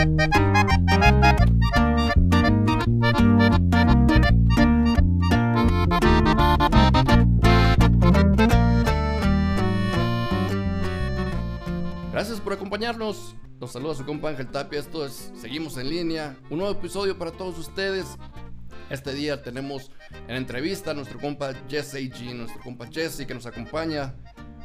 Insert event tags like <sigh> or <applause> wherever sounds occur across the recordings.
Gracias por acompañarnos. Los saluda su compa Ángel Tapia. Esto es Seguimos en línea. Un nuevo episodio para todos ustedes. Este día tenemos en entrevista a nuestro compa Jess AG, nuestro compa Jesse que nos acompaña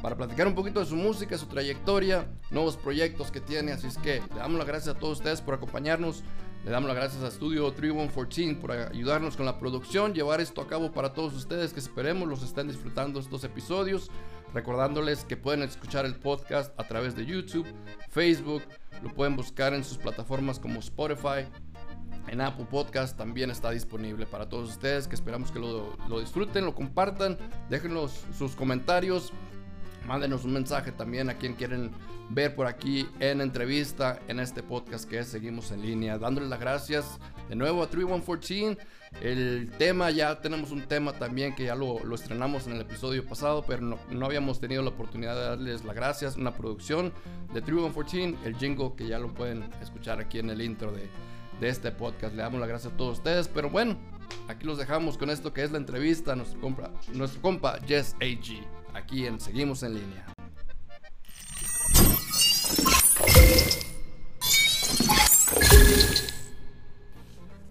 para platicar un poquito de su música, su trayectoria, nuevos proyectos que tiene. Así es que le damos las gracias a todos ustedes por acompañarnos. Le damos las gracias a Studio 3114 por ayudarnos con la producción, llevar esto a cabo para todos ustedes que esperemos los estén disfrutando estos episodios. Recordándoles que pueden escuchar el podcast a través de YouTube, Facebook, lo pueden buscar en sus plataformas como Spotify, en Apple Podcast también está disponible para todos ustedes que esperamos que lo, lo disfruten, lo compartan, déjenos sus comentarios, mándenos un mensaje también a quien quieren ver por aquí en entrevista en este podcast que es Seguimos en línea, dándoles las gracias de nuevo a 3114 el tema, ya tenemos un tema también que ya lo, lo estrenamos en el episodio pasado, pero no, no, habíamos tenido la oportunidad de darles las gracias. Una producción de True 14, el jingle que ya lo pueden escuchar aquí en el intro de, de este podcast. Le damos las gracias a todos ustedes, pero bueno, aquí los dejamos con esto que es la entrevista a nuestro compa, nuestro compa Jess AG, aquí en Seguimos en línea.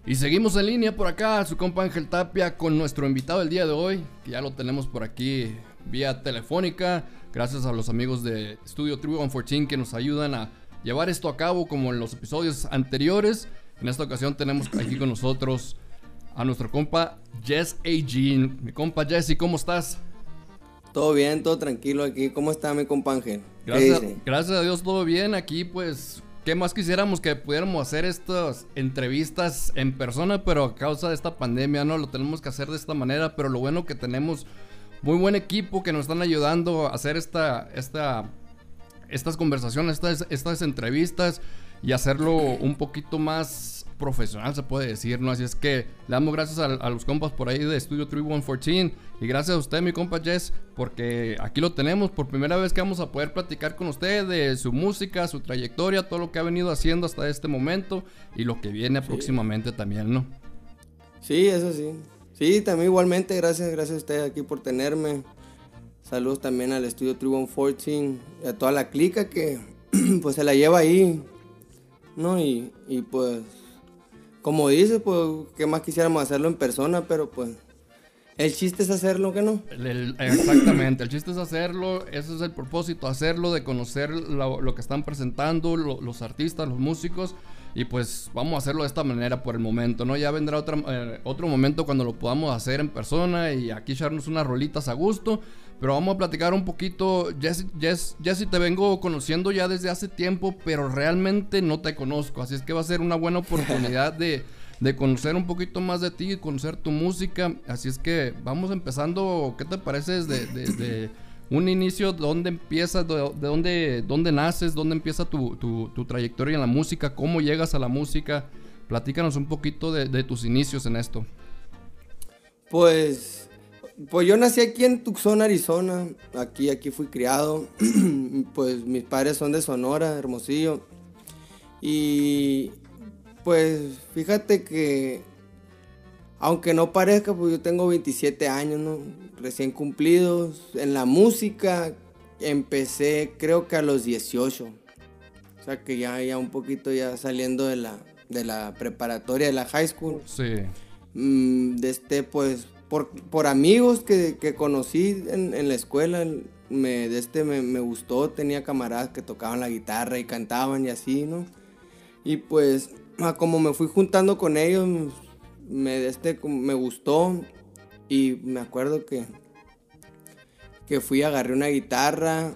Y seguimos en línea por acá, su compa Ángel Tapia, con nuestro invitado del día de hoy, ya lo tenemos por aquí vía telefónica, gracias a los amigos de Studio 3114 que nos ayudan a llevar esto a cabo como en los episodios anteriores. En esta ocasión tenemos aquí con nosotros a nuestro compa Jess AG. Mi compa Jesse, ¿cómo estás? Todo bien, todo tranquilo aquí. ¿Cómo está mi compa Ángel? Gracias, gracias a Dios, todo bien. Aquí pues ¿Qué más quisiéramos que pudiéramos hacer estas entrevistas en persona, pero a causa de esta pandemia no lo tenemos que hacer de esta manera, pero lo bueno que tenemos muy buen equipo que nos están ayudando a hacer esta, esta, estas conversaciones, estas, estas entrevistas y hacerlo un poquito más profesional, se puede decir, ¿no? Así es que le damos gracias a, a, los compas por ahí de Studio 3114 y gracias a usted, mi compa Jess, porque aquí lo tenemos por primera vez que vamos a poder platicar con usted de su música, su trayectoria, todo lo que ha venido haciendo hasta este momento y lo que viene sí. próximamente también, ¿no? Sí, eso sí. Sí, también igualmente, gracias, gracias a usted aquí por tenerme. Saludos también al Studio 3114 y a toda la clica que <clears throat> pues se la lleva ahí, ¿no? Y, y pues como dices, pues, ¿qué más quisiéramos hacerlo en persona? Pero pues, el chiste es hacerlo, ¿qué no? El, exactamente, el chiste es hacerlo, ese es el propósito, hacerlo, de conocer lo, lo que están presentando lo, los artistas, los músicos. Y pues vamos a hacerlo de esta manera por el momento, ¿no? Ya vendrá otra, eh, otro momento cuando lo podamos hacer en persona y aquí echarnos unas rolitas a gusto. Pero vamos a platicar un poquito. Jesse, Jess, Jesse, te vengo conociendo ya desde hace tiempo, pero realmente no te conozco. Así es que va a ser una buena oportunidad de, de conocer un poquito más de ti, conocer tu música. Así es que vamos empezando. ¿Qué te parece desde, desde un inicio? ¿Dónde empiezas? ¿De, de dónde, dónde naces? ¿Dónde empieza tu, tu, trayectoria en la música? ¿Cómo llegas a la música? Platícanos un poquito de, de tus inicios en esto. Pues pues yo nací aquí en Tucson, Arizona. Aquí, aquí fui criado. <clears throat> pues mis padres son de Sonora, Hermosillo. Y pues fíjate que, aunque no parezca, pues yo tengo 27 años, ¿no? Recién cumplidos. En la música empecé creo que a los 18. O sea que ya, ya un poquito ya saliendo de la, de la preparatoria, de la high school. Sí. Mm, de este, pues por, por amigos que, que conocí en, en, la escuela, me, de este me, me, gustó, tenía camaradas que tocaban la guitarra y cantaban y así, ¿no? Y pues, como me fui juntando con ellos, me, de este, me gustó y me acuerdo que, que fui, agarré una guitarra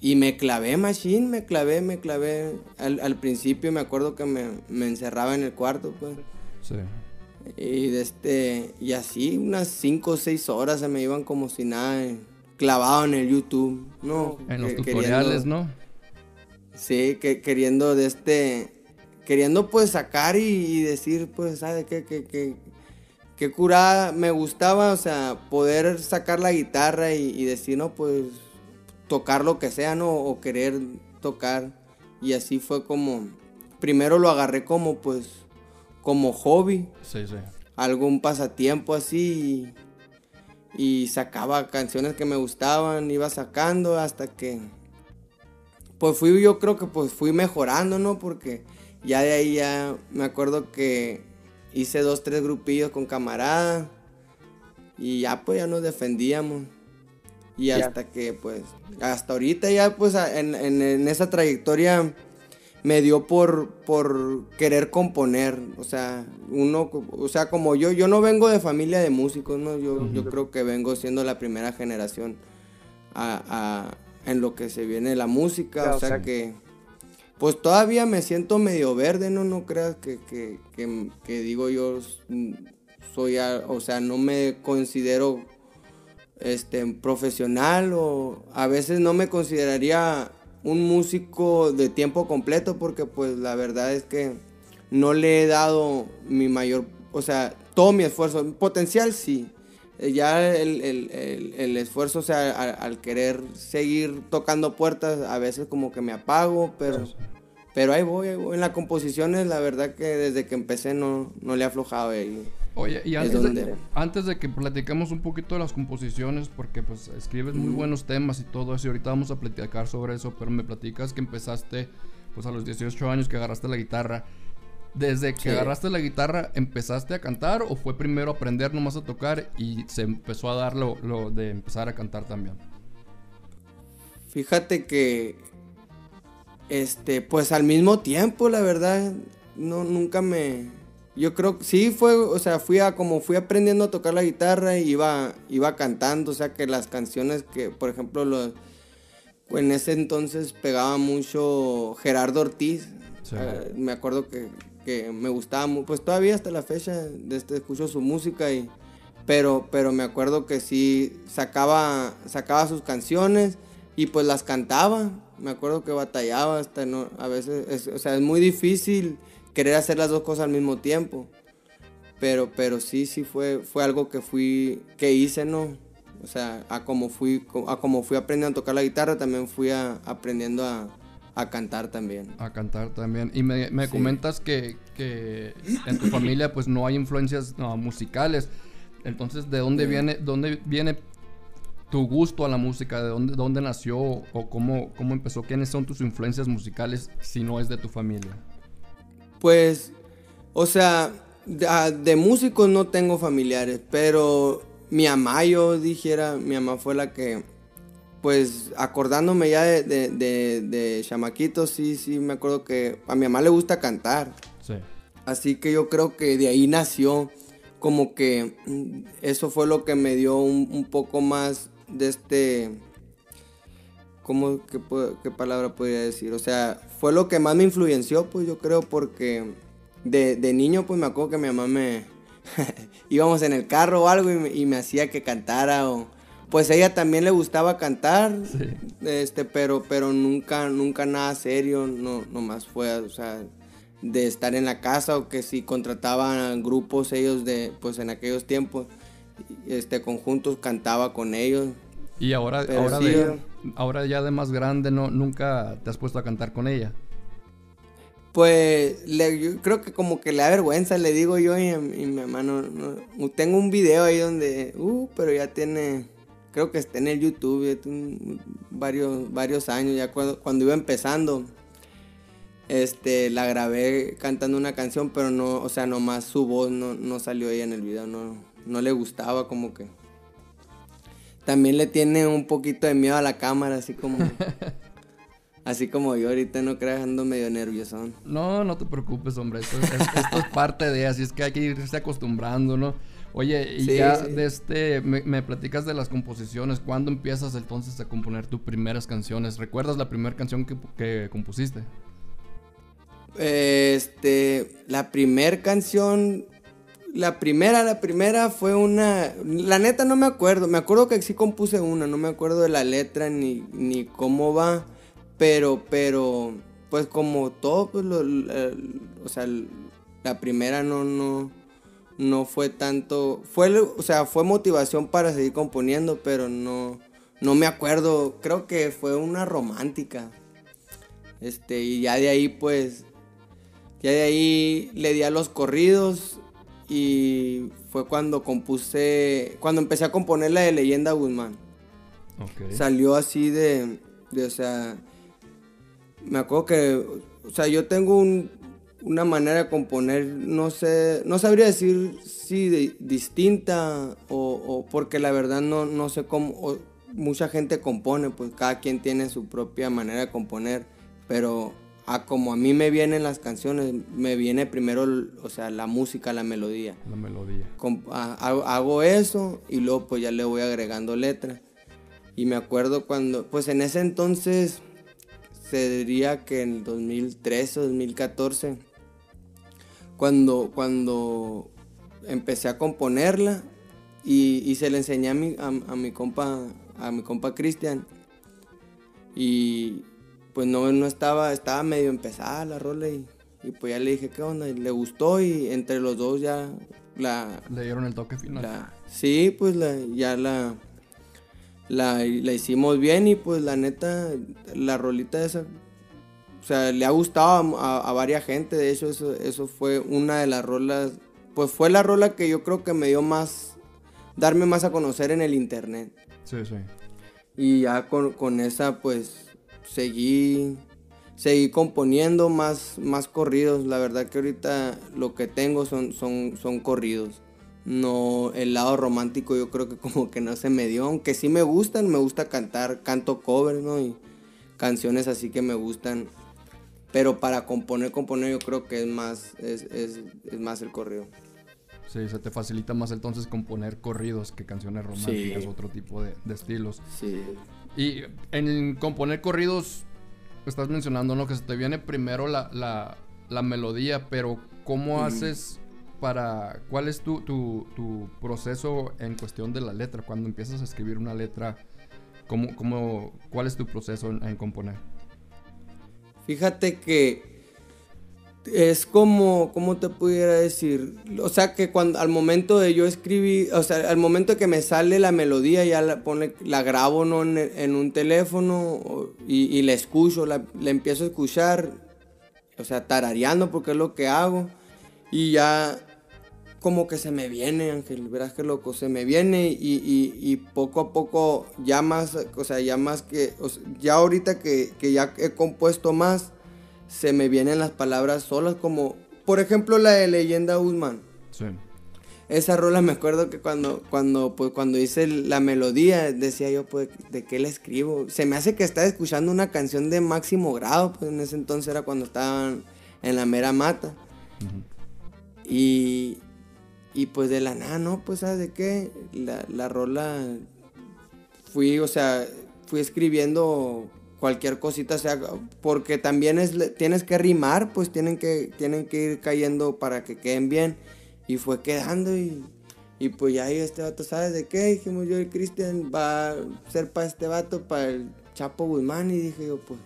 y me clavé, machine, me clavé, me clavé. Al, al principio me acuerdo que me, me encerraba en el cuarto, pues. Sí. Y, este, y así unas 5 o 6 horas se me iban como si nada eh, clavado en el YouTube, ¿no? En los que, tutoriales, ¿no? Sí, que queriendo de este, queriendo pues sacar y, y decir pues, ¿sabes qué? Que, que, que curada, me gustaba, o sea, poder sacar la guitarra y, y, decir, no, pues tocar lo que sea, ¿no? O querer tocar. Y así fue como, primero lo agarré como pues como hobby. Sí, sí. Algún pasatiempo así. Y, y sacaba canciones que me gustaban, iba sacando hasta que pues fui yo creo que pues fui mejorando, ¿no? Porque ya de ahí ya me acuerdo que hice dos, tres grupillos con camaradas y ya pues ya nos defendíamos. Y hasta que pues, hasta ahorita ya pues en, en, esa trayectoria me dio por, por querer componer. O sea, uno, o sea, como yo, yo no vengo de familia de músicos, ¿no? Yo, yo creo que vengo siendo la primera generación a, en lo que se viene la música. o sea que, pues todavía me siento medio verde, ¿no? No creas que, que, que, que digo yo soy, o sea, no me considero este, profesional o a veces no me consideraría un músico de tiempo completo porque pues la verdad es que no le he dado mi mayor, o sea, todo mi esfuerzo. Potencial sí. Eh, ya el, esfuerzo, o sea, al, querer seguir tocando puertas, a veces como que me apago, pero, pero ahí voy, En las composiciones, la verdad que desde que empecé no, no le he aflojado. Ahí. Oye, y antes de, antes de, que platiquemos un poquito de las composiciones, porque pues escribes muy buenos temas y todo eso, y ahorita vamos a platicar sobre eso, pero me platicas que empezaste pues a los 18 años que agarraste la guitarra. ¿Desde que agarraste la guitarra empezaste a cantar o fue primero aprender nomás a tocar y se empezó a dar lo, lo de empezar a cantar también? Fíjate que, este, pues al mismo tiempo, la verdad, no, nunca me, yo creo que sí fue, o sea, fui a como fui aprendiendo a tocar la guitarra y iba, iba cantando, o sea, que las canciones que, por ejemplo, los, en ese entonces pegaba mucho Gerardo Ortiz. Eh, me acuerdo que, que, me gustaba mucho, pues todavía hasta la fecha de este, escucho su música y pero pero me acuerdo que sí sacaba sacaba sus canciones y pues las cantaba. Me acuerdo que batallaba hasta no a veces, o sea, es muy difícil querer hacer las dos cosas al mismo tiempo. Pero, pero sí, sí fue, fue algo que fui, que hice, ¿no? O sea, a como fui, a como fui aprendiendo a tocar la guitarra, también fui aprendiendo a, cantar también. A cantar también. Y me, comentas que, en tu familia pues no hay influencias musicales. Entonces, ¿de dónde viene, dónde viene tu gusto a la música? ¿De dónde, dónde nació o cómo, cómo empezó? ¿Quiénes son tus influencias musicales si no es de tu familia? Pues, o sea, ah, de, músicos no tengo familiares, pero mi mamá, yo dijera, mi mamá fue la que, pues, acordándome ya de, de, de, chamaquito, sí, sí, me acuerdo que a mi mamá le gusta cantar. Sí. Así que yo creo que de ahí nació como que mm, eso fue lo que me dio un, poco más de este... ¿Cómo, qué, qué palabra podría decir? O sea, fue lo que más me influenció, pues yo creo, porque de, niño, pues me acuerdo que mi mamá me... <laughs> íbamos en el carro o algo y me, hacía que cantara o... Pues a ella también le gustaba cantar, este, pero, pero nunca, nunca nada serio, no, nomás fue, o sea, de estar en la casa o que si contrataban grupos ellos de, pues en aquellos tiempos, este, conjuntos cantaba con ellos. Y ahora, ahora, ya de más grande, no, ¿nunca te has puesto a cantar con ella? Pues yo creo que como que le da vergüenza, le digo yo y, mi hermano, tengo un video ahí donde, uh, pero ya tiene, creo que está en el YouTube, varios, varios años, ya cuando, cuando iba empezando, este, la grabé cantando una canción, pero no, o sea, nomás su voz no, no salió ahí en el video, no, no le gustaba como que también le tiene un poquito de miedo a la cámara, así como... <laughs> así como yo ahorita no creas, ando medio nervioso. No, no te preocupes, hombre. Esto es, parte de, así es que hay que irse acostumbrando, ¿no? Oye, y ya de este, me, platicas de las composiciones. ¿Cuándo empiezas entonces a componer tus primeras canciones? ¿Recuerdas la primera canción que, que compusiste? Este, la primera canción la primera, la primera fue una. La neta no me acuerdo. Me acuerdo que sí compuse una. No me acuerdo de la letra ni, ni cómo va. Pero, pero. Pues como todo, pues lo, o sea, la primera no, no. No fue tanto. Fue, o sea, fue motivación para seguir componiendo, pero no. No me acuerdo. Creo que fue una romántica. Este, y ya de ahí, pues Ya de ahí le di a los corridos y fue cuando compuse, cuando empecé a componer la de Leyenda Guzmán. Salió así de, de, o sea, me acuerdo que, o sea, yo tengo un, una manera de componer, no sé, no sabría decir si distinta o, porque la verdad no, no sé cómo, mucha gente compone, pues cada quien tiene su propia manera de componer, pero a como a mí me vienen las canciones, me viene primero, o sea, la música, la melodía. La melodía. hago, eso y luego pues ya le voy agregando letra. Y me acuerdo cuando, pues en ese entonces, se diría que en 2013 o 2014, cuando, cuando empecé a componerla y, se le enseñé a mi, a, mi compa, a mi compa Cristian. Y pues no, no estaba, estaba medio empezada la rola y, pues ya le dije qué onda, y le gustó y entre los dos ya la... Le dieron el toque final. sí, pues ya la, la, hicimos bien y pues la neta, la rolita esa, o sea, le ha gustado a, varias gente, de hecho eso, eso fue una de las rolas, pues fue la rola que yo creo que me dio más, darme más a conocer en el internet. Sí, sí. Y ya con, con esa pues seguí, seguí componiendo más, más corridos. La verdad que ahorita lo que tengo son, son, son corridos. No, el lado romántico yo creo que como que no se me dio, aunque sí me gustan, me gusta cantar, canto covers, ¿no? Y canciones así que me gustan. Pero para componer, componer yo creo que es más, es, es, es más el corrido. Sí, se te facilita más entonces componer corridos que canciones románticas, otro tipo de, de, estilos. Sí. Y en componer corridos, estás mencionando, ¿no? Que se te viene primero la, la, la melodía, pero ¿cómo haces para... ¿Cuál es tu, tu, tu, proceso en cuestión de la letra? Cuando empiezas a escribir una letra, ¿cómo, cómo, ¿cuál es tu proceso en componer? Fíjate que es como, ¿cómo te pudiera decir? O sea, que cuando al momento de yo escribir, o sea, al momento que me sale la melodía, ya la, pone, la grabo ¿no? en, un teléfono y, la escucho, la, empiezo a escuchar, o sea, tarareando porque es lo que hago. Y ya como que se me viene, Ángel, verás que loco, se me viene y, poco a poco ya más, o sea, ya más que, ya ahorita que, que ya he compuesto más, se me vienen las palabras solas, como por ejemplo la de Leyenda Guzmán. Sí. Esa rola me acuerdo que cuando, cuando, pues, cuando hice la melodía, decía yo, pues, ¿de qué la escribo? Se me hace que estaba escuchando una canción de máximo grado, pues en ese entonces era cuando estaban en la mera mata. Y, y pues de la nada, no, pues, ¿sabes de qué? La, la rola, fui, o sea, fui escribiendo cualquier cosita sea porque también es tienes que rimar pues tienen que tienen que ir cayendo para que queden bien. Y fue quedando y, y pues ya este vato sabes de qué dijimos yo y Cristian va a ser para este vato para el Chapo Guzmán y dije yo pues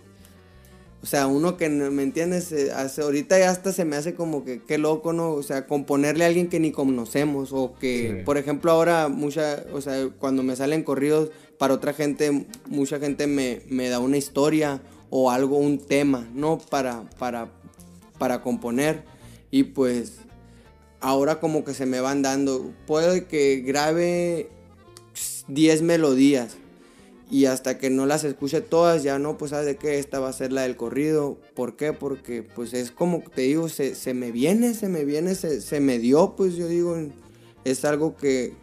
o sea, uno que me entiendes, hace, ahorita ya hasta se me hace como que qué loco, ¿no? O sea, componerle a alguien que ni conocemos o que, por ejemplo, ahora mucha, o sea, cuando me salen corridos, para otra gente, mucha gente me, me da una historia o algo, un tema, ¿no? Para, para, para componer. Y pues ahora como que se me van dando, puede que grabe 10 melodías y hasta que no las escuche todas, ya no, pues sabes de qué, esta va a ser la del corrido. ¿Por qué? Porque pues es como te digo, se, se me viene, se me viene, se, se, me dio, pues yo digo, es algo que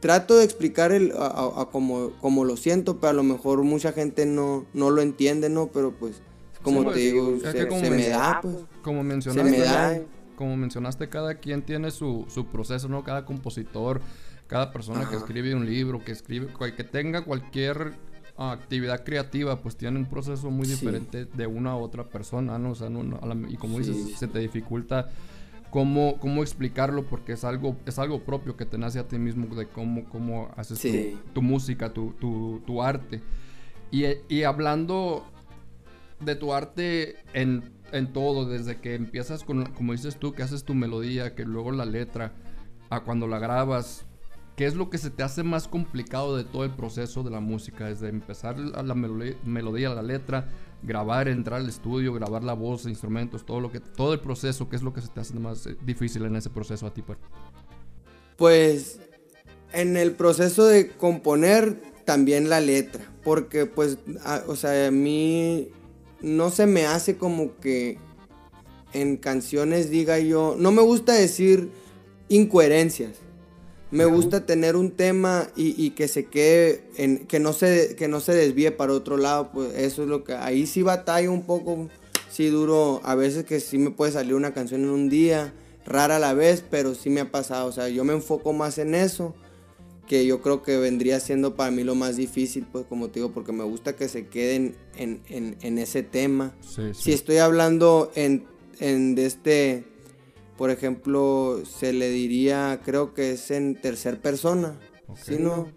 trato de explicar el, a, como, como lo siento, pero a lo mejor mucha gente no, no lo entiende, ¿no? Pero pues, como te digo, se, me da, pues. Como mencionaste, como mencionaste, cada quien tiene su, su proceso, ¿no? Cada compositor, cada persona que escribe un libro, que escribe, que tenga cualquier actividad creativa, pues tiene un proceso muy diferente de una a otra persona, ¿no? O sea, y como dices, se te dificulta cómo, cómo explicarlo porque es algo, es algo propio que te nace a ti mismo de cómo, cómo haces tu, música, tu, tu, tu arte. Y, y, hablando de tu arte en, en, todo, desde que empiezas con, como dices tú, que haces tu melodía, que luego la letra, a cuando la grabas, ¿qué es lo que se te hace más complicado de todo el proceso de la música? Desde empezar la melodía, la letra, grabar, entrar al estudio, grabar la voz, instrumentos, todo lo que, todo el proceso, ¿qué es lo que se te hace más eh, difícil en ese proceso a ti? Pues, pues en el proceso de componer también la letra, porque pues, o sea, a mí no se me hace como que en canciones diga yo, no me gusta decir incoherencias. Me gusta tener un tema y, que se quede, en, que, no se, que no se desvíe para otro lado, pues eso es lo que, ahí sí batalla un poco, sí duro, a veces que sí me puede salir una canción en un día, rara a la vez, pero sí me ha pasado, o sea, yo me enfoco más en eso, que yo creo que vendría siendo para mí lo más difícil, pues como te digo, porque me gusta que se queden en, ese tema. Si estoy hablando en, en de este por ejemplo, se le diría, creo que es en tercer persona. Si no,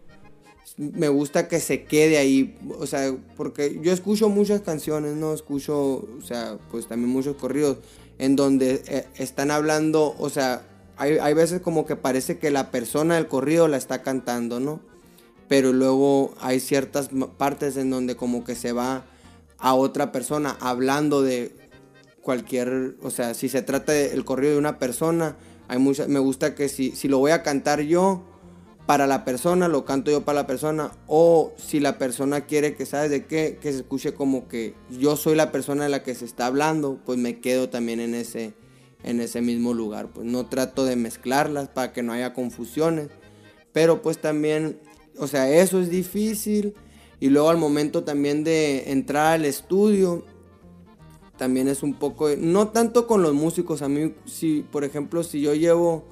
me gusta que se quede ahí, o sea, porque yo escucho muchas canciones, no escucho, o sea, pues también muchos corridos en donde eh, están hablando, o sea, hay, hay, veces como que parece que la persona del corrido la está cantando, ¿no? Pero luego hay ciertas partes en donde como que se va a otra persona hablando de cualquier, o sea, si se trata del corrido de una persona, hay mucha, me gusta que si, si lo voy a cantar yo para la persona, lo canto yo para la persona, o si la persona quiere que, ¿sabes de qué? Que se escuche como que yo soy la persona de la que se está hablando, pues me quedo también en ese, en ese mismo lugar, pues no trato de mezclarlas para que no haya confusiones, pero pues también, o sea, eso es difícil, y luego al momento también de entrar al estudio, también es un poco, no tanto con los músicos, a mí, si, por ejemplo, si yo llevo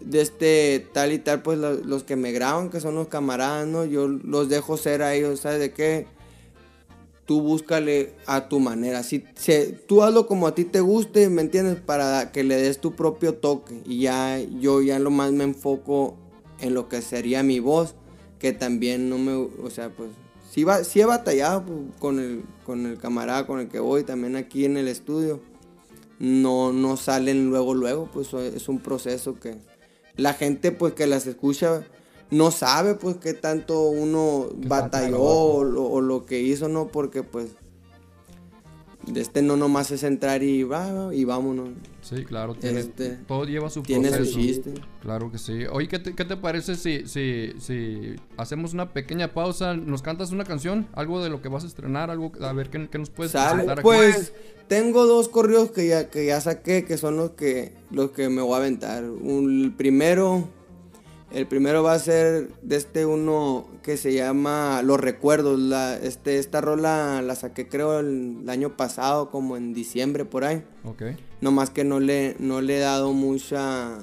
de este tal y tal, pues los, que me graban, que son los camaradas, ¿no? Yo los dejo ser a ellos, ¿sabes de qué? Tú búscale a tu manera, si, tú hazlo como a ti te guste, ¿me entiendes? Para que le des tu propio toque y ya yo ya lo más me enfoco en lo que sería mi voz, que también no me, o sea, pues sí, he batallado pues, con el, con el camarada con el que voy, también aquí en el estudio. No, no salen luego, luego, pues es un proceso que la gente pues que las escucha no sabe pues qué tanto uno batalló o, lo que hizo, ¿no? Porque pues este no nomás es entrar y va y vámonos. Sí, claro, tiene, este, todo lleva su tiene su chiste. Claro que sí. Oye, ¿qué te, qué te parece si, si, si, hacemos una pequeña pausa? ¿Nos cantas una canción? ¿Algo de lo que vas a estrenar? algo A ver, ¿qué, qué nos puedes presentar aquí? Pues tengo dos corridos que ya, que ya saqué, que son los que, los que me voy a aventar. Un, primero el primero va a ser de este uno que se llama Los Recuerdos. La, este, esta rola la saqué creo el, año pasado, como en diciembre por ahí. Ok. más que no le, no le he dado mucha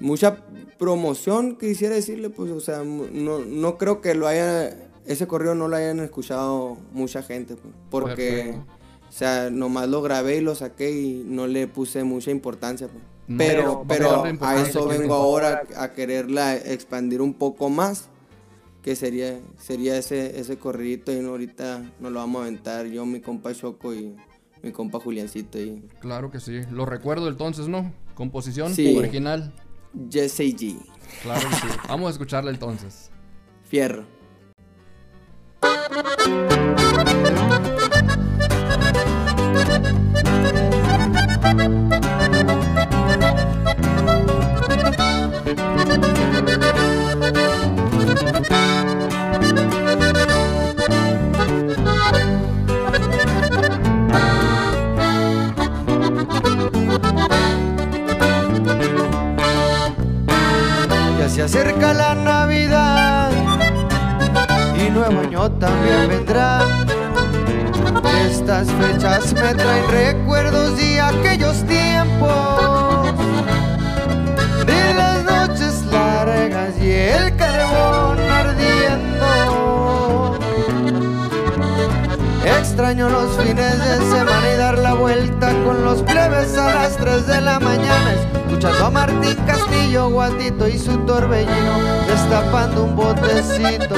mucha promoción, quisiera decirle, pues, o sea, no, no creo que lo haya, ese correo no lo hayan escuchado mucha gente, pues, porque, o sea, nomás lo grabé y lo saqué y no le puse mucha importancia, pues pero, pero a eso vengo ahora a quererla expandir un poco más. Que sería, sería ese, ese corridito y ahorita nos lo vamos a aventar yo, mi compa Choco y mi compa Juliancito. Y... Claro que sí. Lo recuerdo entonces, ¿no? Composición original. Jesse G. Claro que sí. <laughs> Vamos a escucharla entonces. Fierro. A Martín Castillo, Guatito y su torbellino, destapando un botecito.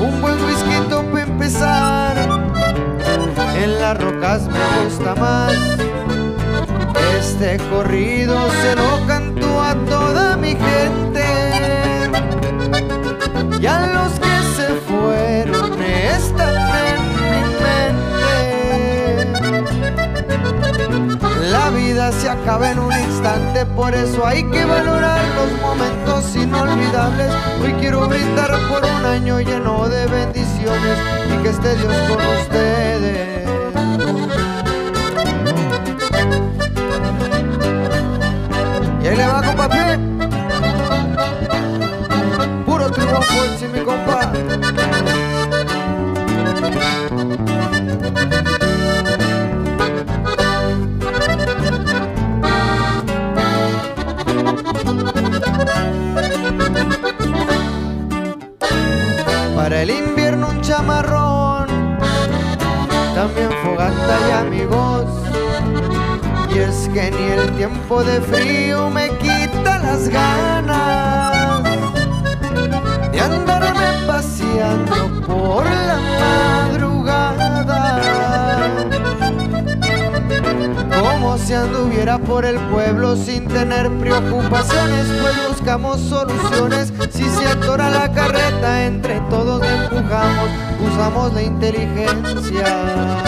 Un buen whisky para empezar, en las rocas me gusta más. Este corrido se lo canto a toda mi gente se acaba en un instante, por eso hay que valorar los momentos inolvidables. Hoy quiero brindar por un año lleno de bendiciones y que esté Dios con ustedes. Y ahí le va, compa Pi. Puro triunfo sí, mi compa. Ni el tiempo de frío me quita las ganas de andarme paseando por la madrugada. Como si anduviera por el pueblo sin tener preocupaciones, pues buscamos soluciones. Si se atora la carreta, entre todos empujamos, usamos la inteligencia.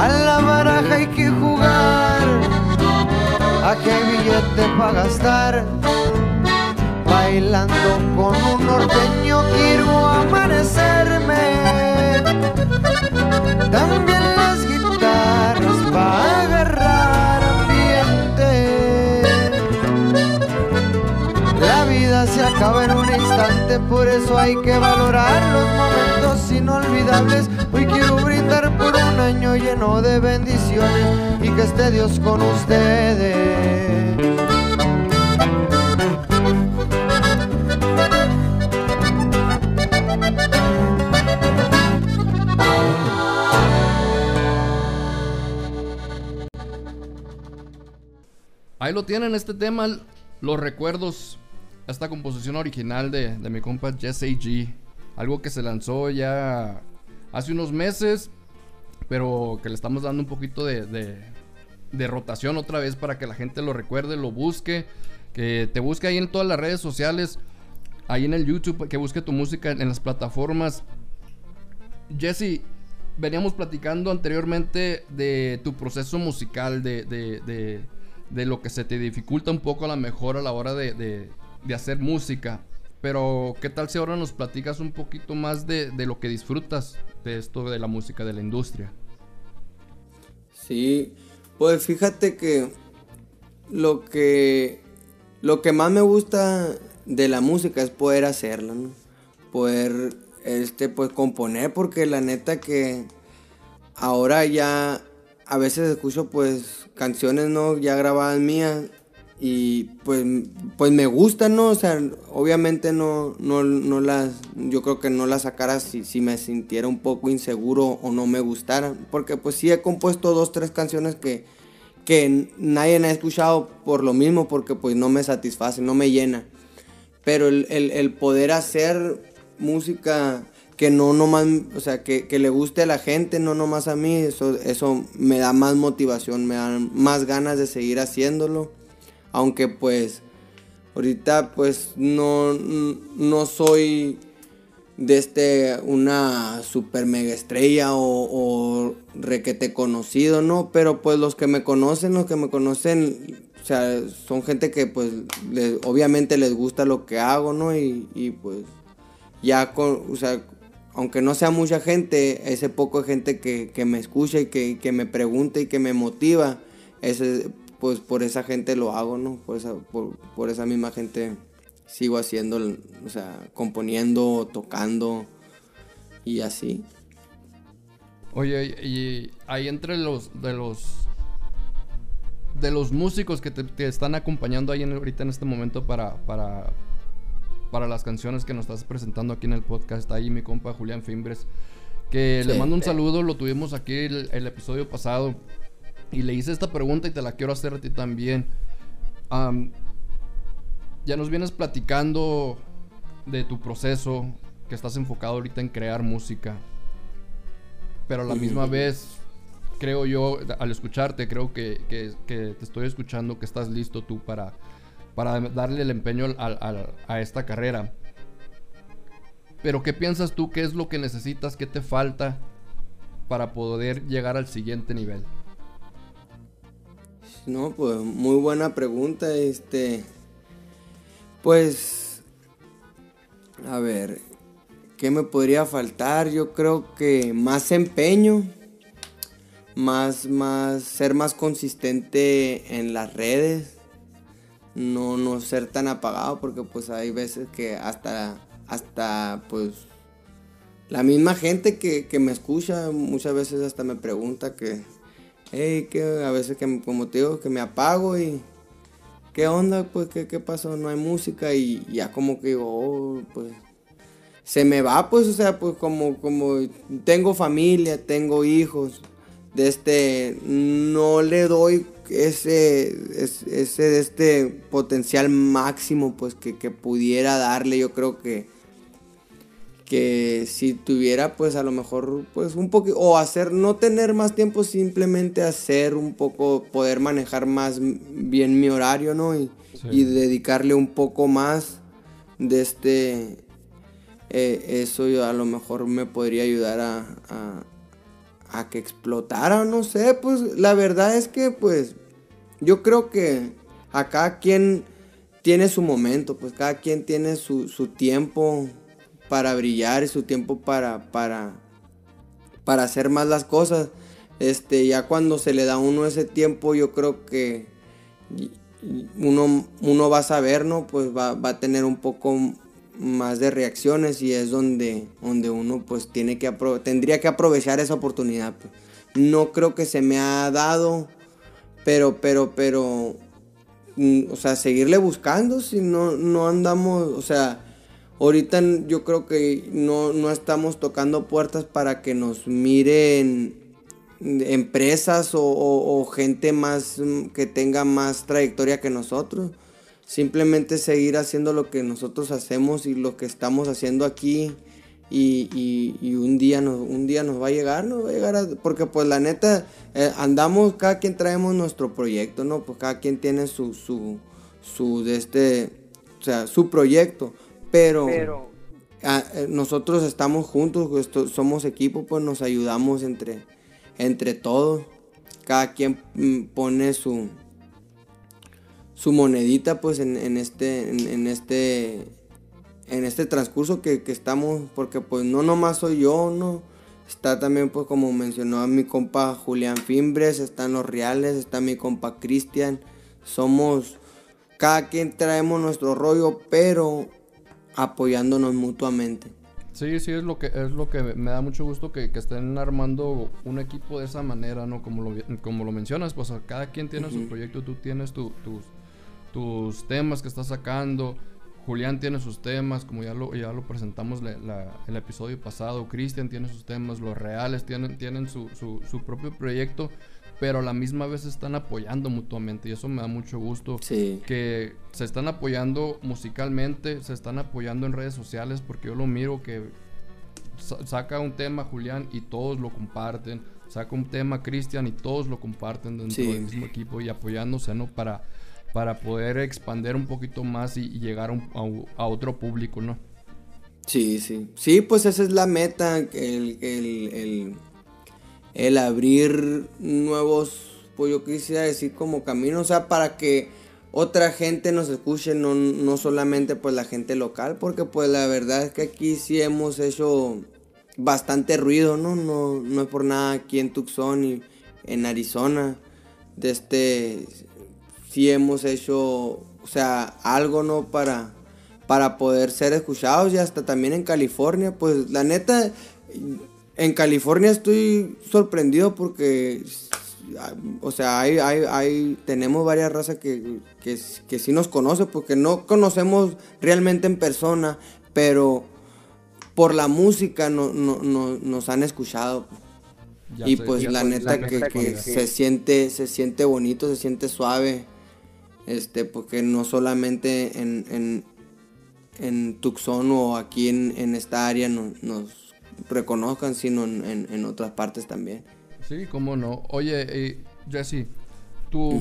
A la baraja hay que jugar, a qué billete para gastar. Bailando con un norteño quiero amanecerme. También las guitarras para agarrar ambiente. La vida se acaba en un instante, por eso hay que valorar los momentos inolvidables. Hoy quiero brindar por un lleno de bendiciones y que esté Dios con ustedes. Ahí lo tienen, este tema, los recuerdos, esta composición original de, de mi compa Jesse G. Algo que se lanzó ya hace unos meses, pero que le estamos dando un poquito de, de, de rotación otra vez para que la gente lo recuerde, lo busque, que te busque ahí en todas las redes sociales, ahí en el YouTube, que busque tu música en las plataformas. Jesse, veníamos platicando anteriormente de tu proceso musical, de, de, de, de lo que se te dificulta un poco a lo mejor a la hora de, de hacer música. Pero, ¿qué tal si ahora nos platicas un poquito más de, de lo que disfrutas de esto de la música, de la industria? Sí, pues fíjate que lo que lo que más me gusta de la música es poder hacerla, ¿no? Poder este pues componer porque la neta que ahora ya a veces escucho pues canciones no ya grabadas mías y pues pues me gustan, ¿no? O sea, obviamente no no, no las yo creo que no las sacara si, si me sintiera un poco inseguro o no me gustara, porque pues sí he compuesto dos tres canciones que que nadie ha escuchado por lo mismo, porque pues no me satisface, no me llena. Pero el, el, poder hacer música que no nomás, o sea, que, que, le guste a la gente, no nomás a mí, eso, eso me da más motivación, me da más ganas de seguir haciéndolo. Aunque pues ahorita pues no, no soy de este una super mega estrella o, requete conocido, ¿no? Pero pues los que me conocen, los que me conocen, o sea, son gente que pues obviamente les gusta lo que hago, ¿no? Y, y, pues ya con, o sea, aunque no sea mucha gente, ese poco de gente que, que me escucha y que, que, me pregunta y que me motiva, ese, pues por esa gente lo hago, ¿no? Por esa, por, por esa misma gente sigo haciendo, o sea, componiendo, tocando y así. Oye, y ahí entre los de los de los músicos que te, te están acompañando ahí en, ahorita en este momento para, para para las canciones que nos estás presentando aquí en el podcast, ahí mi compa Julián Fimbres, que sí, le mando un saludo, lo tuvimos aquí el, el, episodio pasado y le hice esta pregunta y te la quiero hacer a ti también. Um, ya nos vienes platicando de tu proceso, que estás enfocado ahorita en crear música. Pero a la misma vez creo yo, al escucharte, creo que, que, te estoy escuchando, que estás listo tú para, para darle el empeño a esta carrera. Pero ¿qué piensas tú? ¿Qué es lo que necesitas? ¿Qué te falta para poder llegar al siguiente nivel? No, pues muy buena pregunta. Este, pues, a ver, ¿qué me podría faltar? Yo creo que más empeño, más, más, ser más consistente en las redes, no, no ser tan apagado, porque pues hay veces que hasta hasta pues la misma gente que, me escucha muchas veces hasta me pregunta que, hey, que a veces que como te digo, que me apago y qué onda, pues qué, qué pasó, no hay música y ya como que digo, oh, pues se me va, pues, o sea, pues como, como tengo familia, tengo hijos, de este, no le doy ese, ese, este potencial máximo, pues, que, que pudiera darle, yo creo que que si tuviera pues a lo mejor pues un poco o hacer no tener más tiempo simplemente hacer un poco poder manejar más bien mi horario no y, dedicarle un poco más de este eh, eso yo a lo mejor me podría ayudar a, a, a, que explotara no sé pues la verdad es que pues yo creo que a cada quien tiene su momento pues cada quien tiene su, su tiempo para brillar su tiempo para, para, para hacer más las cosas. Este, ya cuando se le da a uno ese tiempo, yo creo que uno, uno va a saber, ¿no? Pues va, a tener un poco más de reacciones y es donde, donde uno pues tiene que tendría que aprovechar esa oportunidad. Pues. No creo que se me ha dado, pero, pero, pero, mm, o sea, seguirle buscando si no, no andamos, o sea, Ahorita yo creo que no, estamos tocando puertas para que nos miren empresas o, gente más que tenga más trayectoria que nosotros. Simplemente seguir haciendo lo que nosotros hacemos y lo que estamos haciendo aquí. Y, un, día nos, un día nos va a llegar, nos va a llegar porque pues la neta eh, andamos, cada quien traemos nuestro proyecto, ¿no? Pues cada quien tiene su, su, su, este, o sea, su proyecto. Pero, eh, nosotros estamos juntos, somos equipo, pues nos ayudamos entre, entre todos. Cada quien mm, pone su, su monedita pues en, este, en, este, en este transcurso que, estamos, porque pues no nomás soy yo, ¿no? Está también pues como mencionó mi compa Julián Fimbres, están los Reales, está mi compa Cristian. Somos, cada quien traemos nuestro rollo, pero apoyándonos mutuamente. Sí, sí, es lo que, es lo que me da mucho gusto que, estén armando un equipo de esa manera, ¿no? Como lo, como lo mencionas, pues cada quien tiene su proyecto, tú tienes tus, tus temas que estás sacando, Julián tiene sus temas, como ya lo, ya lo presentamos el episodio pasado, Cristian tiene sus temas, los reales tienen, tienen su, su, su propio proyecto pero a la misma vez se están apoyando mutuamente y eso me da mucho gusto. Que se están apoyando musicalmente, se están apoyando en redes sociales porque yo lo miro que saca un tema Julián y todos lo comparten, saca un tema Cristian y todos lo comparten dentro del mismo equipo y apoyándose, ¿no? Para, para poder expandir un poquito más y, llegar a, otro público, ¿no? Sí, sí. Sí, pues esa es la meta, el, el el abrir nuevos, pues yo quisiera decir como caminos, o sea, para que otra gente nos escuche, no, no solamente pues la gente local, porque pues la verdad es que aquí sí hemos hecho bastante ruido, ¿no? No, no es por nada aquí en Tucson y en Arizona, de este, sí hemos hecho, o sea, algo, ¿no? Para, para poder ser escuchados y hasta también en California, pues la neta, en California estoy sorprendido porque, o sea, hay, hay, tenemos varias razas que, que, sí nos conocen, porque no conocemos realmente en persona, pero por la música no, nos han escuchado. y pues la neta que, se siente, se siente bonito, se siente suave, este, porque no solamente en, en, en Tucson o aquí en, esta área nos reconozcan, sino en, otras partes también. Sí, cómo no. Oye, eh, Jesse, tu,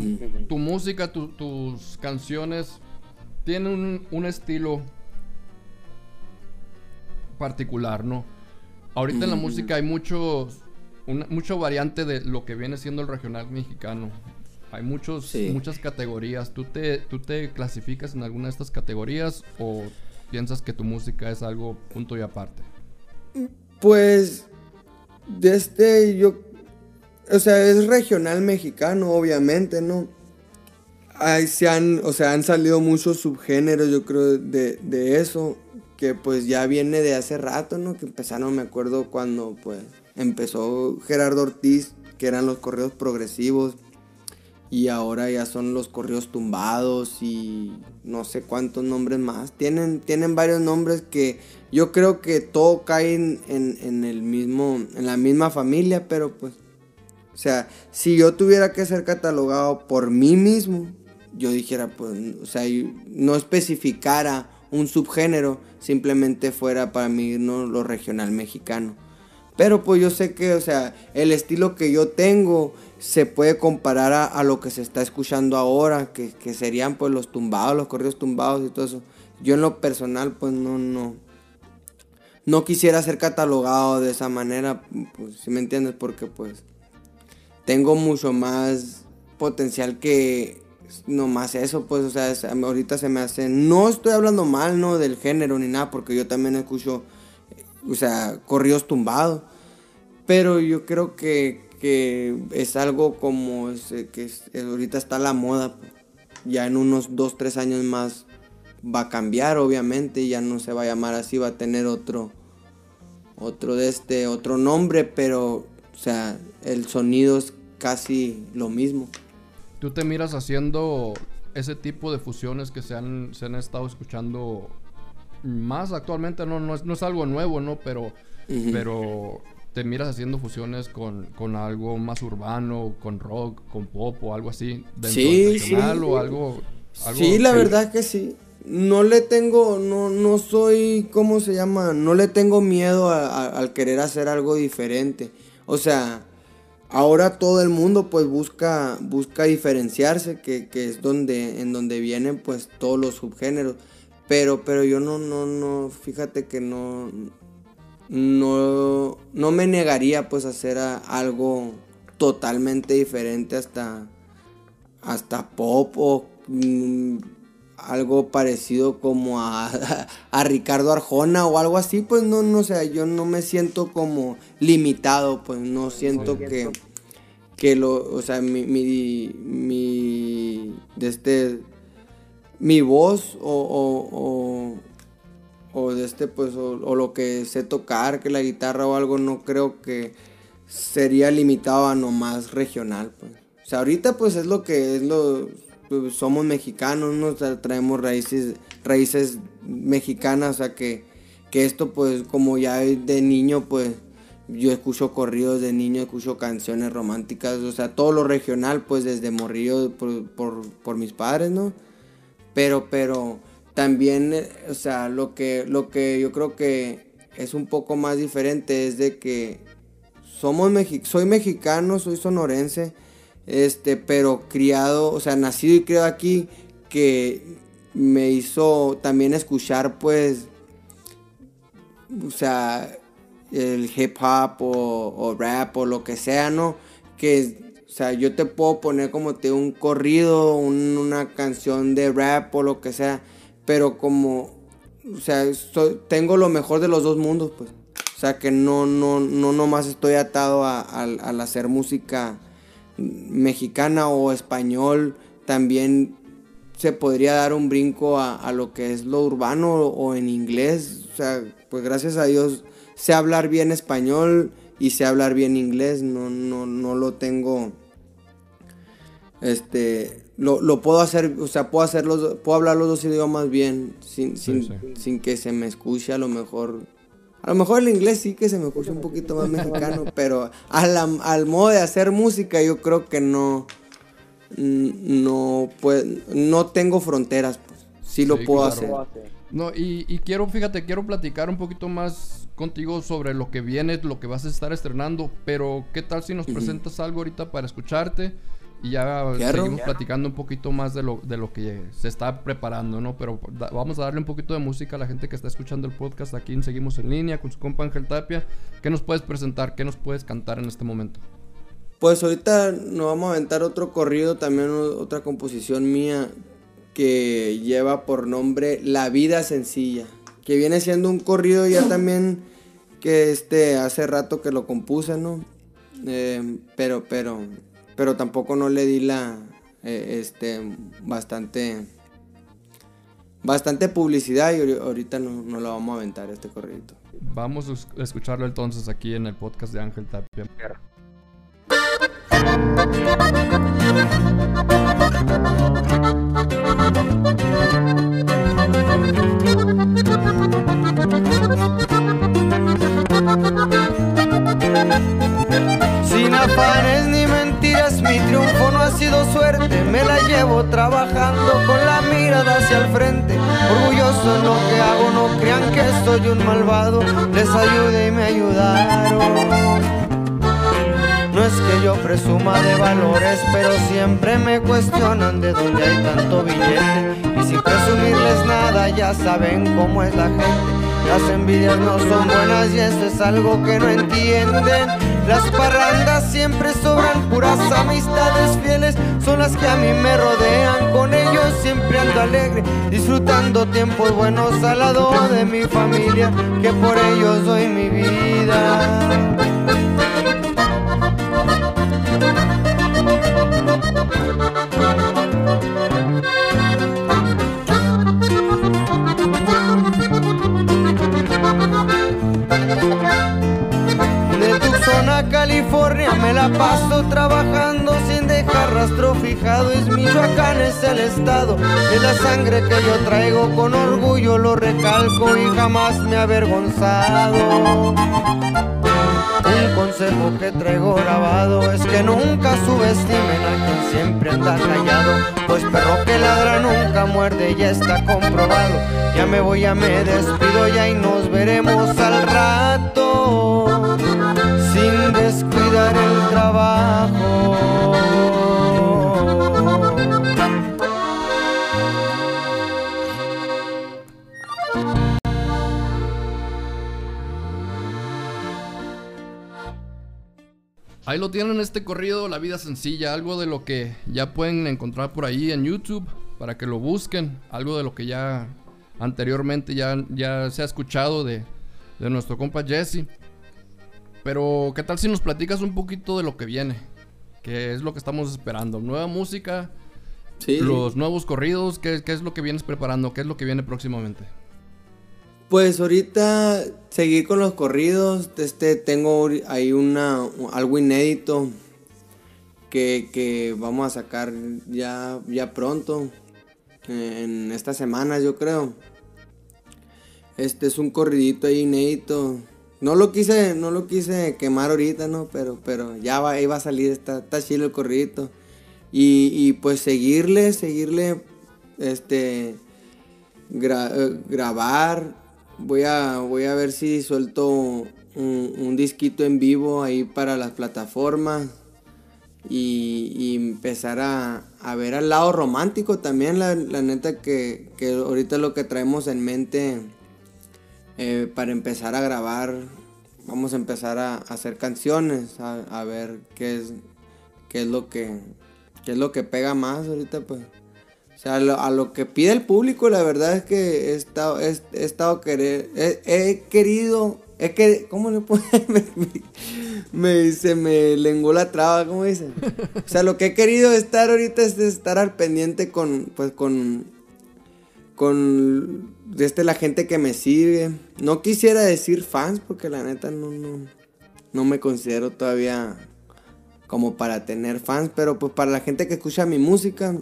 tu música, tus canciones tienen un, un estilo particular, ¿no? Ahorita en la música hay muchos, mucho variante de lo que viene siendo el regional mexicano. Hay muchos, muchas categorías. ¿Tú te, ¿Tú te clasificas en alguna de estas categorías o piensas que tu música es algo punto y aparte? Pues, de este, yo, o sea, es regional mexicano, obviamente, ¿no? Ahí se han, o sea, han salido muchos subgéneros, yo creo, de, de eso que pues ya viene de hace rato, ¿no? Que empezaron, me acuerdo cuando pues empezó Gerardo Ortiz, que eran los correos progresivos, y ahora ya son los correos tumbados y no sé cuántos nombres más. Tienen, tienen varios nombres que yo creo que todo cae en, en, el mismo, en la misma familia, pero pues, o sea, si yo tuviera que ser catalogado por mí mismo, yo dijera, pues, o sea, no especificara un subgénero, simplemente fuera para mí no lo regional mexicano. Pero pues yo sé que, o sea, el estilo que yo tengo se puede comparar a, lo que se está escuchando ahora, que, serían pues los tumbados, los corridos tumbados y todo eso. Yo en lo personal pues no, no, no quisiera ser catalogado de esa manera, pues si me entiendes, porque pues tengo mucho más potencial que no más eso, pues, o sea, ahorita se me hace, no estoy hablando mal, ¿no? Del género ni nada, porque yo también escucho, o sea, corridos tumbados, pero yo creo que, es algo como, que ahorita está la moda, ya en unos dos, tres años más va a cambiar, obviamente, ya no se va a llamar así, va a tener otro, otro de este, otro nombre, pero, o sea, el sonido es casi lo mismo. ¿Tú te miras haciendo ese tipo de fusiones que se han, se han estado escuchando más actualmente? No, no, es, algo nuevo, ¿no? Pero, pero te miras haciendo fusiones con, algo más urbano, con rock, con pop o algo así. sí, sí. o algo, Sí, la verdad que sí. No le tengo, no, no soy, ¿cómo se llama? No le tengo miedo al querer hacer algo diferente. O sea, ahora todo el mundo pues busca, busca diferenciarse, que, es donde, en donde vienen pues todos los subgéneros. Pero, pero yo no, no, no, fíjate que no, no, no me negaría pues hacer algo totalmente diferente hasta, hasta pop o mm, algo parecido como a, <laughs> a, Ricardo Arjona o algo así, pues no, no sé, yo no me siento como limitado, pues no siento que, que lo, o sea, mi, mi, mi, de este, mi voz o, o, o, de este, pues, o, lo que sé tocar, que la guitarra o algo, no creo que sería limitado a nomás regional, pues. O sea, ahorita pues es lo que es lo pues, somos mexicanos, nos traemos raíces, raíces mexicanas, o sea que, que esto pues como ya de niño pues yo escucho corridos de niño, escucho canciones románticas, o sea, todo lo regional pues desde morrillo por, por, mis padres, ¿no? Pero, pero también, o sea, lo que, lo que yo creo que es un poco más diferente es de que somos soy mexicano, soy sonorense, este, pero criado, o sea, nacido y criado aquí, que me hizo también escuchar, pues, o sea, el hip hop o, rap o lo que sea, ¿no? Que, o sea, yo te puedo poner como te un corrido, una canción de rap o lo que sea, pero como, o sea, tengo lo mejor de los dos mundos, pues. O sea, que no, no, no nomás estoy atado a, al hacer música mexicana o español, también se podría dar un brinco a, lo que es lo urbano o en inglés. O sea, pues gracias a Dios sé hablar bien español y sé hablar bien inglés. No, no, no lo tengo. Este. Lo, puedo hacer, o sea, puedo hacer puedo hablar los dos idiomas bien, sin, sin que se me escuche a lo mejor a lo mejor el inglés sí que se me escucha un poquito más mexicano, <laughs> pero al, modo de hacer música yo creo que no, no, pues, no tengo fronteras, pues. Sí lo puedo hacer. No, y, quiero, fíjate, quiero platicar un poquito más contigo sobre lo que viene, lo que vas a estar estrenando, pero ¿qué tal si nos presentas algo ahorita para escucharte? Y ya seguimos platicando un poquito más de lo, de lo que se está preparando, ¿no? Pero vamos a darle un poquito de música a la gente que está escuchando el podcast aquí en Seguimos en Línea con su compa Ángel Tapia. ¿Qué nos puedes presentar? ¿Qué nos puedes cantar en este momento? Pues ahorita nos vamos a aventar otro corrido, también otra composición mía que lleva por nombre La vida sencilla, que viene siendo un corrido ya <clears throat> también que este hace rato que lo compuse, ¿no? Eh, pero, pero pero tampoco no le di la, eh, este, bastante, bastante publicidad y ahorita no, no lo vamos a aventar este corrido. Vamos a escucharlo entonces aquí en el podcast de Ángel Tapia. Sin afanes ni mentiras, mi triunfo no ha sido suerte. Me la llevo trabajando con la mirada hacia el frente. Orgulloso en lo que hago, no crean que soy un malvado. Les ayude y me ayudaron. No es que yo presuma de valores, pero siempre me cuestionan de dónde hay tanto billete. Y sin presumirles nada, ya saben cómo es la gente. Las envidias no son buenas y eso es algo que no entienden. Las parrandas siempre sobran, puras amistades fieles son las que a mí me rodean. Con ellos siempre ando alegre, disfrutando tiempos buenos al lado de mi familia, que por ellos doy mi vida. Paso trabajando sin dejar rastro fijado. Es Michoacán, es el estado, es la sangre que yo traigo con orgullo, lo recalco y jamás me avergonzado. Un consejo que traigo grabado es que nunca subestimen a quien siempre anda callado, pues perro que ladra nunca muerde, ya está comprobado. Ya me voy, ya me despido ya y nos veremos al rato descuidar el trabajo. Ahí lo tienen este corrido, La vida sencilla, algo de lo que ya pueden encontrar por ahí en YouTube para que lo busquen, algo de lo que ya anteriormente ya, ya se ha escuchado de, de nuestro compa Jesse. Pero, ¿qué tal si nos platicas un poquito de lo que viene? ¿Qué es lo que estamos esperando? ¿Nueva música? Sí. ¿Los nuevos corridos? ¿Qué, ¿Qué, es lo que vienes preparando? ¿Qué es lo que viene próximamente? Pues ahorita seguir con los corridos. Este, tengo ahí una, algo inédito que, que vamos a sacar ya, ya pronto. En estas semanas, yo creo. Este es un corridito ahí inédito no lo quise, no lo quise quemar ahorita, ¿no? Pero, pero ya va, iba a salir, está, chido el corridito. Y, pues seguirle, seguirle, este, eh, grabar. Voy a, voy a ver si suelto un, disquito en vivo ahí para las plataformas. Y, empezar a, ver al lado romántico también, la, neta que, que ahorita lo que traemos en mente eh, para empezar a grabar, vamos a empezar a, hacer canciones, a, ver qué es, qué es lo que qué es lo que pega más ahorita, pues. O sea, a lo, que pide el público, la verdad es que he estado, he, estado querer, he, querido, he que, ¿cómo le puedo? <laughs> me, me, se me lenguó la traba, ¿cómo dice? O sea, lo que he querido estar ahorita es estar al pendiente con, pues, con, con desde la gente que me sigue. No quisiera decir fans porque la neta no, no, no me considero todavía como para tener fans, pero pues para la gente que escucha mi música,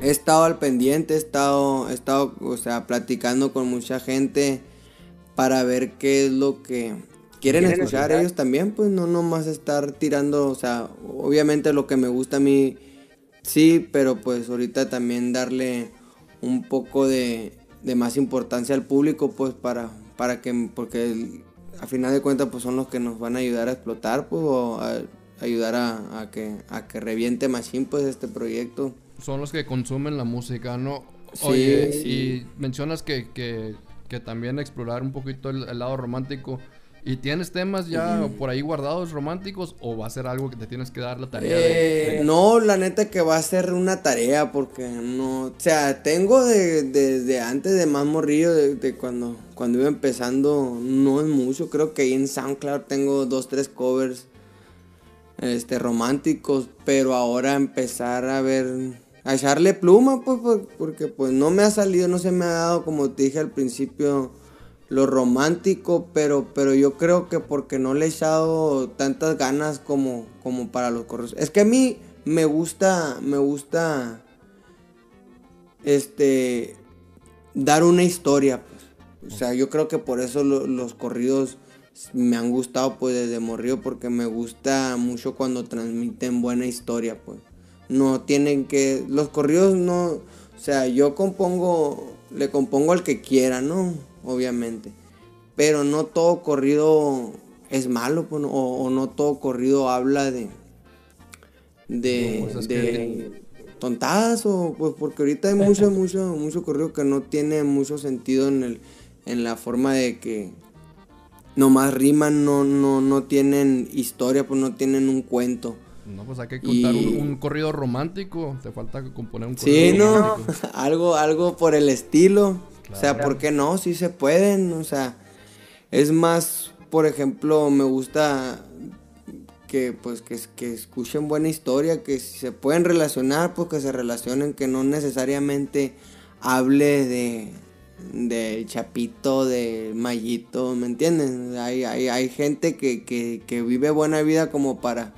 he estado al pendiente, he estado, he estado, o sea, platicando con mucha gente para ver qué es lo que quieren, escuchar ellos también, pues no nomás estar tirando, o sea, obviamente lo que me gusta a mí, sí, pero pues ahorita también darle un poco de, de más importancia al público, pues para, para que, porque a final de cuentas pues son los que nos van a ayudar a explotar pues o a ayudar a, a que a que reviente Machine pues este proyecto. Son los que consumen la música, ¿no? Sí, Oye, sí. y mencionas que, que, que también explorar un poquito el, el lado romántico. ¿Y tienes temas ya por ahí guardados románticos o va a ser algo que te tienes que dar la tarea de- Eh, de- no, la neta que va a ser una tarea porque no, o sea, tengo de- desde antes de más morrillo, de, de cuando, cuando iba empezando, no es mucho, creo que ahí en SoundCloud tengo dos, tres covers este, románticos, pero ahora empezar a ver, a echarle pluma, pues, por- porque pues no me ha salido, no se me ha dado, como te dije al principio, lo romántico, pero, pero yo creo que porque no le he echado tantas ganas como, como para los correos. Es que a mí me gusta, me gusta, este, dar una historia, pues. O sea, yo creo que por eso lo- los corridos me han gustado, pues, desde morrido, porque me gusta mucho cuando transmiten buena historia, pues. No tienen que, los corridos no, o sea, yo compongo, le compongo al que quiera, ¿no? Obviamente. Pero no todo corrido es malo, pues, o, o no todo corrido habla de, de, No, pues es de tontadas o pues porque ahorita hay mucho <laughs> mucho mucho corrido que no tiene mucho sentido en el en la forma de que nomás riman no no no tienen historia pues no tienen un cuento No, pues hay que contar Y- un, un corrido romántico. Te falta componer un corrido sí no romántico. <laughs> algo algo por el estilo o sea por qué no sí se pueden o sea es más por ejemplo me gusta que pues que, escuchen buena historia, que si se pueden relacionar, pues que se relacionen, que no necesariamente hable de del chapito, del mallito, ¿me entienden? Hay, hay, hay gente que, que, vive buena vida como para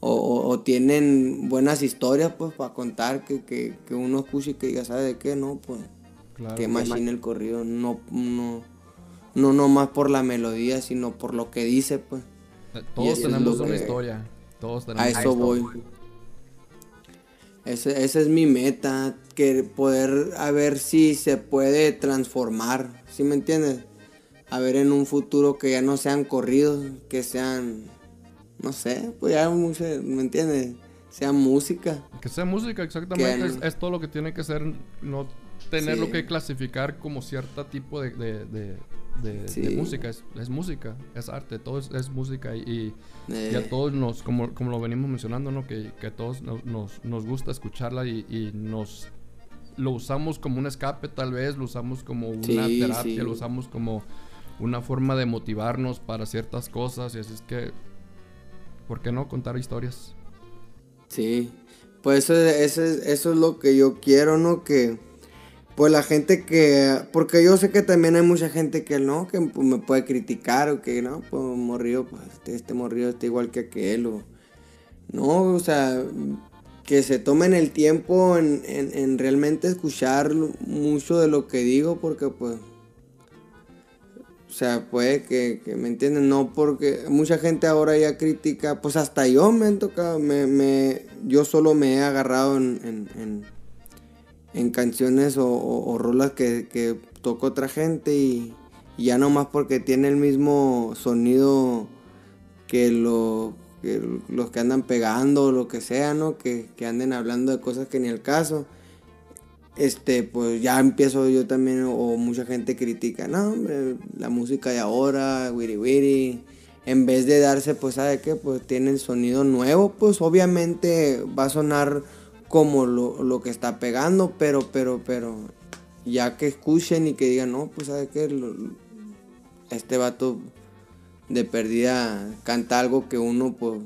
o, o- tienen buenas historias pues para contar que, que, que uno escuche y que diga, ¿sabe de qué? No, pues Claro. que machine el corrido, no, no, no nomás por la melodía, sino por lo que dice, pues. Eh, Todos tenemos una que- historia. Todos tenemos A eso voy. Ese, esa es mi meta, que poder a ver si se puede transformar, ¿sí me entiendes? A ver en un futuro que ya no sean corridos, que sean, no sé, pues ya ¿me entiendes? Sean música. Que sea música, exactamente. Que Es, todo lo que tiene que ser. No tenerlo Sí. que clasificar como cierto tipo de, de, de- de- Sí. música. Es, es música, es arte, todo es, es música. Y, y a Eh, todos nos, como, como lo venimos mencionando, ¿no? Que, que a todos nos, nos, nos gusta escucharla y, y nos lo usamos como un escape, tal vez, lo usamos como una Sí, terapia, lo usamos como una forma de motivarnos para ciertas cosas. Y así es que, ¿por qué no contar historias? Sí, pues eso, es- eso, es- eso es lo que yo quiero, ¿no? Que, pues la gente que, porque yo sé que también hay mucha gente que no, que pues, me puede criticar o que no, pues morrido, pues este, este morrido está igual que aquel o, no, o sea, que se tomen el tiempo en, en, en realmente escuchar mucho de lo que digo porque pues o sea, puede que, me entienden, no porque mucha gente ahora ya critica, pues hasta yo me han tocado, me, me, yo solo me he agarrado en, en, canciones o, rolas que, que toca otra gente y, y ya nomás porque tiene el mismo sonido que, lo, que los que andan pegando o lo que sea, ¿no? Que, que anden hablando de cosas que ni el caso este, pues ya empiezo yo también, o mucha gente critica, no, hombre, la música de ahora, wiri wiri, en vez de darse, pues, ¿sabe qué? Pues tienen sonido nuevo, pues obviamente va a sonar como lo, lo que está pegando, pero, pero, pero, ya que escuchen y que digan, no, pues, ¿sabe qué? Este vato de perdida canta algo que uno, pues,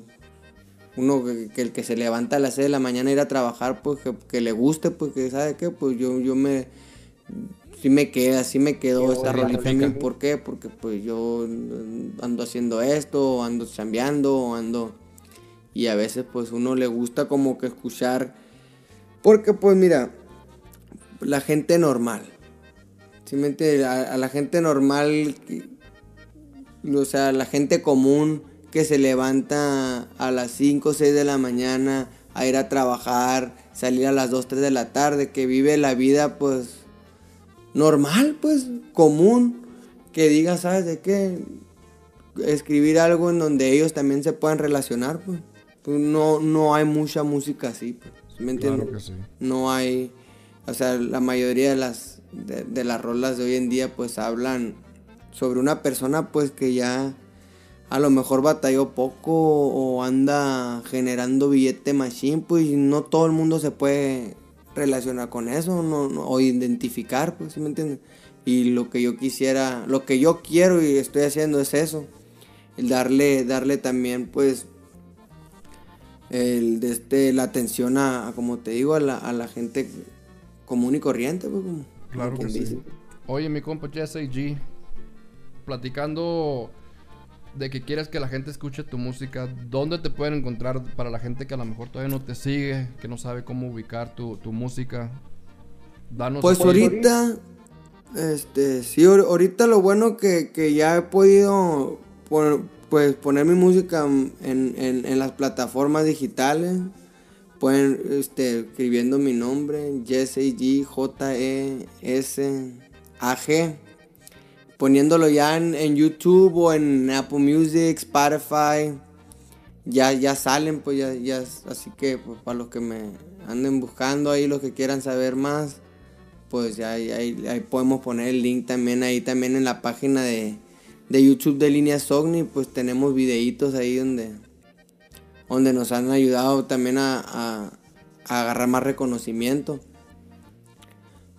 uno que, que el que se levanta a las 6 de la mañana a ir a trabajar, pues que, que le guste, pues que sabe qué, pues yo, yo me, sí me queda, sí me quedó esa rolita ¿por qué? Porque pues yo ando haciendo esto, o ando chambeando, ando, y a veces pues uno le gusta como que escuchar, porque pues mira, la gente normal, ¿sí me entiendes? A, a la gente normal, o sea, la gente común que se levanta a las 5 o 6 de la mañana a ir a trabajar, salir a las 2, 3 de la tarde, que vive la vida pues normal, pues común, que diga, ¿sabes de qué? escribir algo en donde ellos también se puedan relacionar, pues. Pues no, no hay mucha música así, pues. ¿Sí ¿Me entiendes? Claro que sí. No hay, o sea, la mayoría de las, de, de las rolas de hoy en día pues hablan sobre una persona pues que ya a lo mejor batalló poco o anda generando billete machine, pues y no todo el mundo se puede relacionar con eso no, no- o identificar, pues, ¿sí me entiendes? Y lo que yo quisiera, lo que yo quiero y estoy haciendo es eso, el darle, darle también, pues, el, de este, la atención a, a, como te digo, a la, a la gente común y corriente, pues, como, Claro como que sí. dice. Oye, mi compa Jesse G, platicando de que quieres que la gente escuche tu música, ¿dónde te pueden encontrar para la gente que a lo mejor todavía no te sigue, que no sabe cómo ubicar tu, tu música? Danos Pues ahorita, este, sí, ahor- ahorita lo bueno que, que ya he podido pues poner mi música en, en- en las plataformas digitales. Pueden, este, escribiendo mi nombre, Jesse G, J, E, S, A, G. Poniéndolo ya en, en YouTube o en Apple Music, Spotify. Ya, ya salen, pues ya, ya, así que pues, para los que me anden buscando ahí, los que quieran saber más, pues ya ahí, ahí- podemos poner el link también ahí también en la página de, de YouTube de Línea Sogni, pues tenemos videitos ahí donde, donde nos han ayudado también a, agarrar más reconocimiento.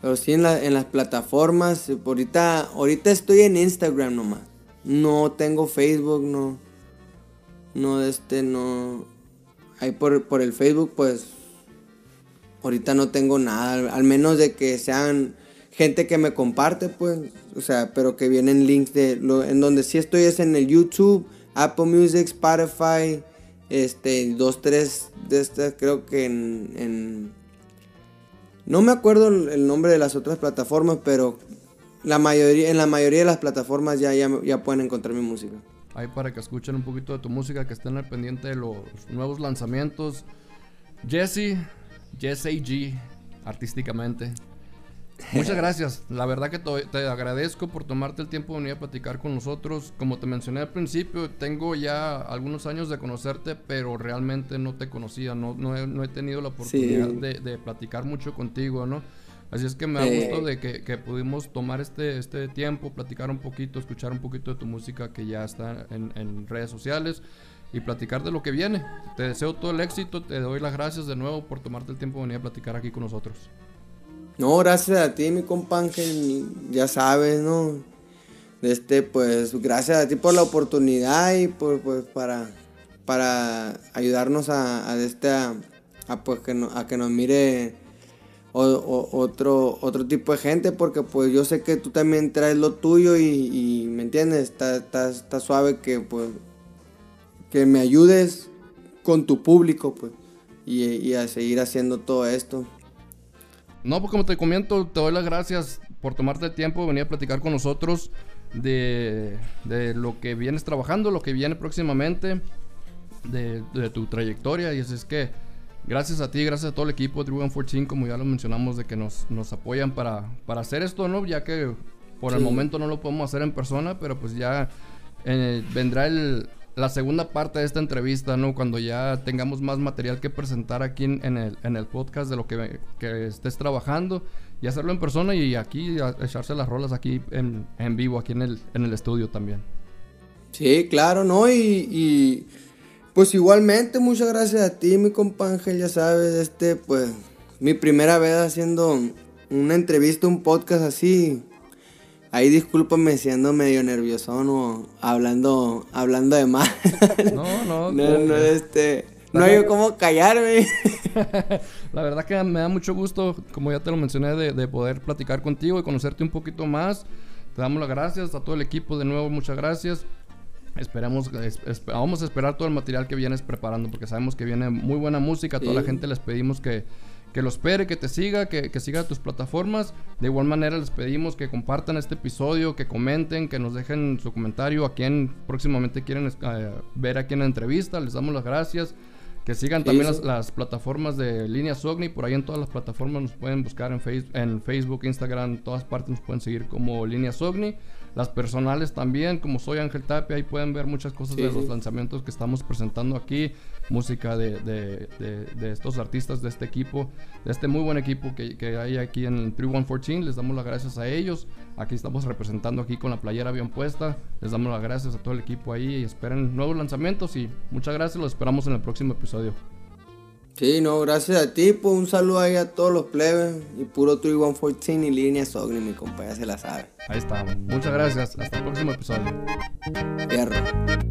Pero sí en, la- en las plataformas, ahorita, ahorita estoy en Instagram nomás. No tengo Facebook, no. No, este, no. Ahí por, por el Facebook, pues ahorita no tengo nada, al menos de que sean gente que me comparte, pues, o sea, pero que vienen links de, en donde sí estoy es en el YouTube, Apple Music, Spotify, este, dos, tres de estas, creo que en, en- no me acuerdo el el nombre de las otras plataformas, pero la mayoría, en la mayoría de las plataformas ya, ya, ya pueden encontrar mi música. Ahí para que escuchen un poquito de tu música, que estén al pendiente de los nuevos lanzamientos. Jesse, Jesse G, artísticamente. Muchas gracias. La verdad que te, te agradezco por tomarte el tiempo de venir a platicar con nosotros. Como te mencioné al principio, tengo ya algunos años de conocerte, pero realmente no te conocía. No, no, he, no he tenido la oportunidad Sí. de, de platicar mucho contigo, ¿no? Así es que me da Eh. gusto de que, que pudimos tomar este, este tiempo, platicar un poquito, escuchar un poquito de tu música que ya está en, en redes sociales y platicar de lo que viene. Te deseo todo el éxito, te doy las gracias de nuevo por tomarte el tiempo de venir a platicar aquí con nosotros. No, gracias a ti, mi compa ya sabes, ¿no? Este, pues, gracias a ti por la oportunidad y por, pues, para, para ayudarnos a, a este, a, pues, que a que nos mire otro, otro tipo de gente, porque, pues, yo sé que tú también traes lo tuyo y, ¿me entiendes? Está, está, está suave que, pues, que me ayudes con tu público, pues, y a seguir haciendo todo esto. No, pues como te comento, te doy las gracias por tomarte el tiempo de venir a platicar con nosotros de, de lo que vienes trabajando, lo que viene próximamente, de, de tu trayectoria. Y así es que gracias a ti, gracias a todo el equipo de Drew 14, como ya lo mencionamos, de que nos, nos apoyan para, para hacer esto, ¿no? Ya que por el momento no lo podemos hacer en persona, pero pues ya eh, vendrá el, la segunda parte de esta entrevista, ¿no? Cuando ya tengamos más material que presentar aquí en, el, en el podcast de lo que, que estés trabajando y hacerlo en persona y aquí echarse las rolas aquí en, en vivo, aquí en el, en el estudio también. Sí, claro, ¿no? Y, pues igualmente, muchas gracias a ti, mi compa ya sabes, este, pues, mi primera vez haciendo una entrevista, un podcast así. Ahí discúlpame si ando medio nervioso o hablando, hablando de más. No, no, <laughs> no, no, este, no hay cómo callarme. <laughs> La verdad que me da mucho gusto, como ya te lo mencioné, de, de poder platicar contigo y conocerte un poquito más. Te damos las gracias a todo el equipo de nuevo, muchas gracias. Esperamos, es- es- vamos a esperar todo el material que vienes preparando porque sabemos que viene muy buena música. A toda la Sí. gente les pedimos que, que lo espere, que te siga, que, que siga tus plataformas. De igual manera les pedimos que compartan este episodio, que comenten, que nos dejen su comentario a quien próximamente quieren eh, ver aquí en la entrevista. Les damos las gracias. Que sigan también las, las plataformas de Línea Sogni. Por ahí en todas las plataformas nos pueden buscar en, face- en Facebook, Instagram, en todas partes nos pueden seguir como Línea Sogni. las personales también, como soy Ángel Tapia, ahí pueden ver muchas cosas Sí, de los lanzamientos que estamos presentando aquí, música de, de- de- de estos artistas de este equipo, de este muy buen equipo que, que hay aquí en el 3114, les damos las gracias a ellos, aquí estamos representando aquí con la playera bien puesta, les damos las gracias a todo el equipo ahí y esperen nuevos lanzamientos y muchas gracias, los esperamos en el próximo episodio. Sí, no, gracias a ti, pues un saludo ahí a todos los plebes y puro 3114 y línea Sogni, mi compa, ya se la sabe. Ahí estamos, muchas gracias, hasta el próximo episodio. Fierro.